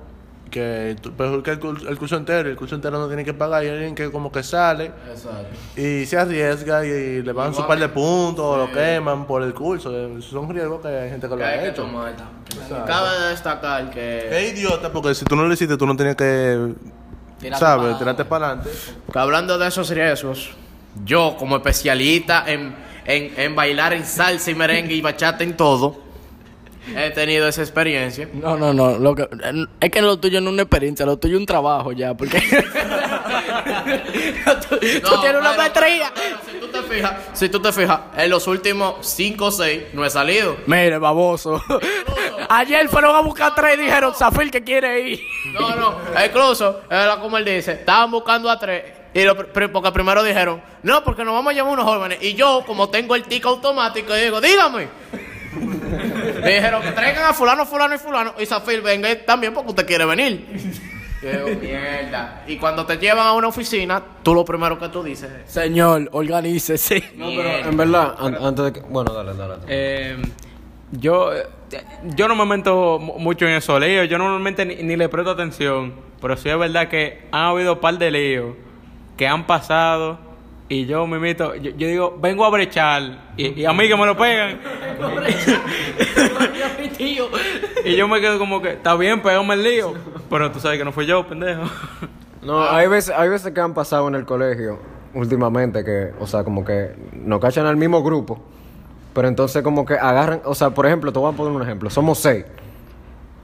que perjudica el, cur- el curso entero y el curso entero no tiene que pagar y hay alguien que como que sale Exacto. y se arriesga y, le van su par de puntos o lo queman por el curso. Eh, Son riesgos que hay gente que lo ha hay que hecho. Cabe destacar que, Es idiota porque si tú no lo hiciste tú no tenías que, Tirarte pa' ¿sabes? para adelante. hablando de esos riesgos, yo como especialista en, en, en bailar en salsa y merengue y bachata en todo, he tenido esa experiencia. No, no, no. Lo que, es que lo tuyo no es una experiencia, lo tuyo es un trabajo ya, porque. tú, tú No, tienes una maestría. si tú te fijas, si tú te fijas, en los últimos 5 o 6 no he salido. Mire, baboso. Ayer fueron a buscar tres y dijeron, Zafir que quiere ir. No, no, incluso, como él dice, estaban buscando a tres. Y lo, porque primero dijeron, no, porque nos vamos a llevar unos jóvenes. Y yo, como tengo el tic automático, digo, dígame. Me dijeron que traigan a fulano, fulano y fulano. Y Zafir, venga también porque usted quiere venir. Mierda. Y cuando te llevan a una oficina, tú lo primero que tú dices es, Señor, organícese. No, pero en verdad, an- antes de que... Bueno, dale, dale. dale. Eh, yo, eh, yo no me meto mu- mucho en esos líos. Yo normalmente ni, ni le presto atención. Pero sí es verdad que han habido un par de líos que han pasado. Y yo me meto, yo, digo, vengo a brechar. Y, y a mí que me lo pegan. y yo me quedo como que, está bien, pégame el lío. Pero tú sabes que no fui yo, pendejo. No, hay veces, hay veces que han pasado en el colegio últimamente que, o sea, como que nos cachan al mismo grupo, pero entonces como que agarran, o sea, por ejemplo, te voy a poner un ejemplo, somos seis,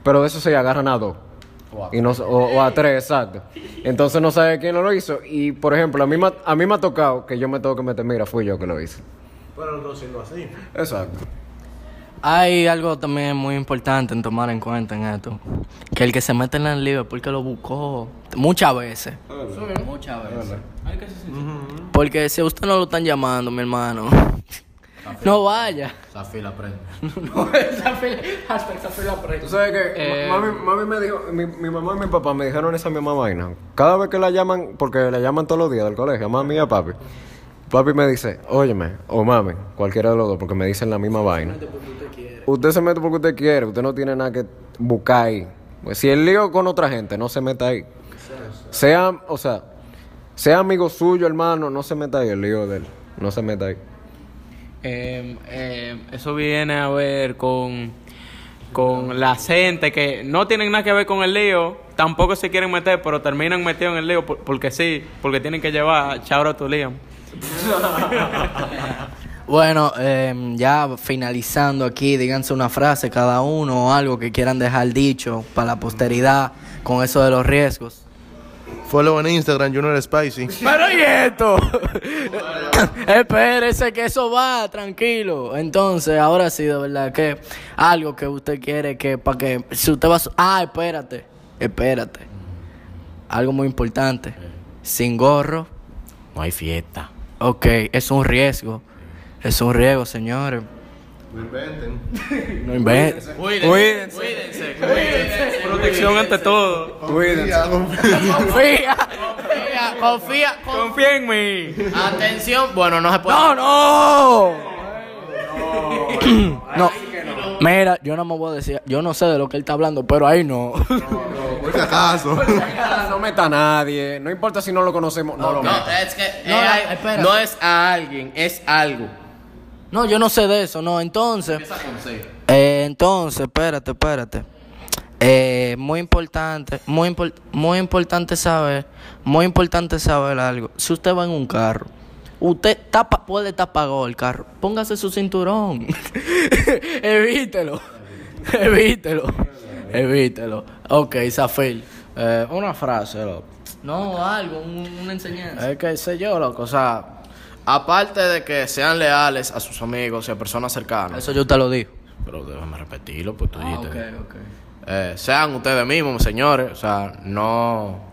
pero de esos seis agarran a dos. Y no, o, o a tres, exacto. Entonces no sabe quién no lo hizo. Y por ejemplo, a mí, me, ha- a mí me ha tocado que yo me tengo que meter, mira, fui yo que lo hice. Pero no siendo así. Exacto. Hay algo también muy importante en tomar en cuenta en esto. Que el que se mete en el lío es porque lo buscó muchas veces. Muchas veces. Porque si a usted no lo están llamando, mi hermano, no vaya. Zafir aprende. No, esa fila, hashtag esa fila pre- Tú sabes que Eh, mami, mami me dijo, mi, mi mamá y mi papá me dijeron esa misma vaina. Cada vez que la llaman, porque la llaman todos los días del colegio, a mami y a papi. Papi me dice, óyeme, o mami, cualquiera de los dos, porque me dicen la misma vaina. Usted se mete porque usted quiere, usted no tiene nada que buscar ahí. Pues si el lío con otra gente, no se meta ahí. Sea, o sea, sea amigo suyo, hermano, no se meta ahí el lío de él. No se meta ahí. Eh, eso viene a ver con, con la gente que no tienen nada que ver con el lío, tampoco se quieren meter, pero terminan metidos en el lío por- porque sí, porque tienen que llevar chauro a tu lío. Bueno, eh, ya finalizando aquí, díganse una frase cada uno o algo que quieran dejar dicho para la posteridad con eso de los riesgos. Follow en Instagram, Junior Spicy. Pero ¿y esto? Espérese que eso va, tranquilo. Entonces, ahora sí, de verdad, que algo que usted quiere que para que si usted va a... Ah, espérate, espérate. Algo muy importante. Sin gorro, No hay fiesta. ok, es un riesgo. Es un riesgo, señores. No inventen. No inventes. Cuídense. Cuídense. Cuídense. Protección ante todo. Confía. Confía, confía. con- Confía en mí. Atención. Bueno, no se puede. No, no. No. Mira, yo no me voy a decir, yo no sé de lo que él está hablando, pero ahí no. Por si acaso. No meta a nadie. No importa si no lo conocemos. No lo No, meta. es que No, es no, al- espérate. no es a alguien, es algo. No, yo no sé de eso, no. Entonces, eh, entonces, espérate, espérate. Eh, muy importante, muy, impor- muy importante saber, muy importante saber algo. Si usted va en un carro, usted tapa, puede estar apagado el carro, póngase su cinturón. evítelo, evítelo, evítelo. Ok, Zafir. Eh, una frase, loco. No, algo, un- una enseñanza. Es que sé yo, loco. O sea, aparte de que sean leales a sus amigos y a personas cercanas. Eso yo te lo digo. Pero déjame repetirlo, pues tú dijiste. ok. Eh, sean ustedes mismos, señores. O sea, no.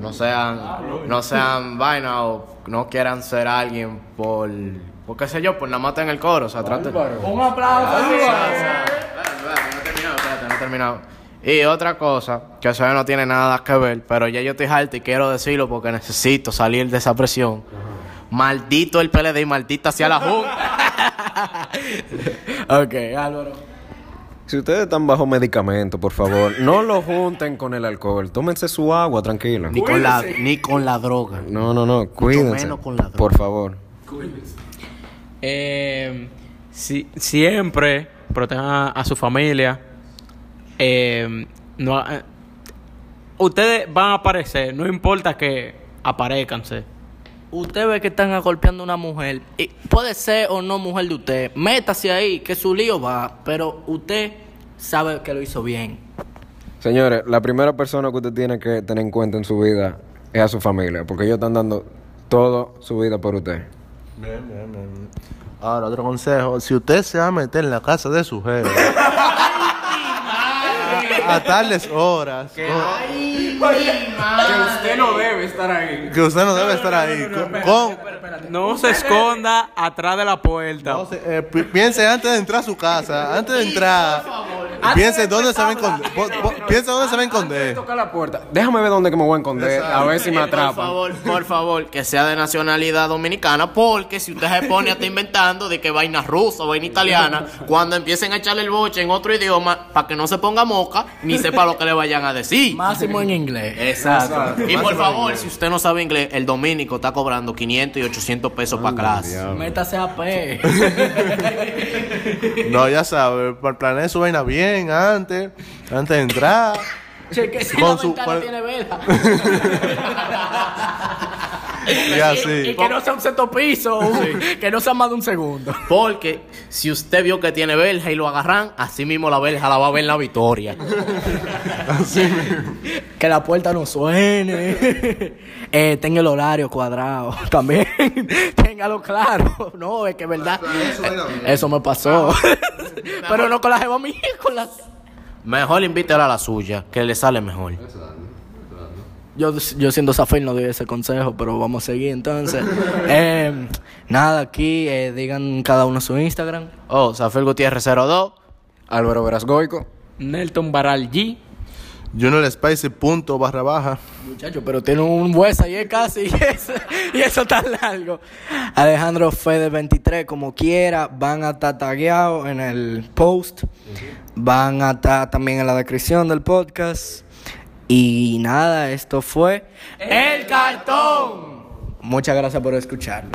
No sean. No sean vaina o no quieran ser alguien por. Por qué sé yo, por nada más en el coro. O sea, traten. Un aplauso. Espérate, espérate, no he terminado, espérate, no he terminado. Y otra cosa, que eso no tiene nada que ver, pero ya yo estoy harto y quiero decirlo porque necesito salir de esa presión. Maldito el PLD y maldita sea la Junta. ok, Álvaro. Si ustedes están bajo medicamento, por favor, no lo junten con el alcohol. Tómense su agua, tranquilo. ni, con la, ni con la droga. No, no, no. Cuídense. menos con la droga. Por favor. Eh, si- siempre protejan a, a su familia. Eh, no, eh, ustedes van a aparecer, no importa que aparezcanse. Usted ve que están golpeando a una mujer. Y puede ser o no mujer de usted. Métase ahí, que su lío va. Pero usted sabe que lo hizo bien. Señores, la primera persona que usted tiene que tener en cuenta en su vida es a su familia, porque ellos están dando toda su vida por usted. Bien, bien, bien. Ahora, otro consejo. Si usted se va a meter en la casa de su jefe a tales horas. Que, usted no debe estar ahí. que usted no debe estar ahí. No se esconda atrás de la puerta. no eh, pi- piense antes de entrar a su casa antes de entrar. piense dónde se va a esconder po- po- piense dónde se va a esconder Toca la puerta. Déjame ver dónde que me voy a esconder, a ver si me Por atrapan. favor, por favor, que sea de nacionalidad dominicana, porque si usted se pone a estar inventando de que vaina rusa o vaina italiana, cuando empiecen a echarle el boche en otro idioma, para que no se ponga moca, ni sepa lo que le vayan a decir. Máximo en inglés. Exacto. Y por favor, si usted no sabe inglés, el dominico está cobrando 500 y 800 pesos para clase. Métase a P. no ya sabe planee su vaina bien antes antes de entrar Cheque si Con la su- ventana tiene vela. y Y así que no sea un sexto piso. Que no sea más de un segundo. Porque si usted vio que tiene verja y lo agarran, así mismo la verja la va a ver en la victoria. Que la puerta no suene. eh, tenga el horario cuadrado. También. Téngalo claro. No, es que es verdad. Eso me pasó. Pero no con la jeva mía, con la. Mejor invítela a la suya, que le sale mejor. Yo, yo siendo Zafir no doy ese consejo, pero vamos a seguir entonces. Eh, nada, aquí eh, digan cada uno su Instagram. Oh, Zafir Gutiérrez 02. Álvaro Verasgoico. Nelton Baral G. Junior Spicy punto barra baja Muchacho, pero tiene un hueso es casi. Y eso, y eso tan largo. Alejandro Fede 23, como quiera, van a estar tagueados en el post. Van a estar también en la descripción del podcast. Y nada, esto fue El Cartón. Muchas gracias por escucharlo.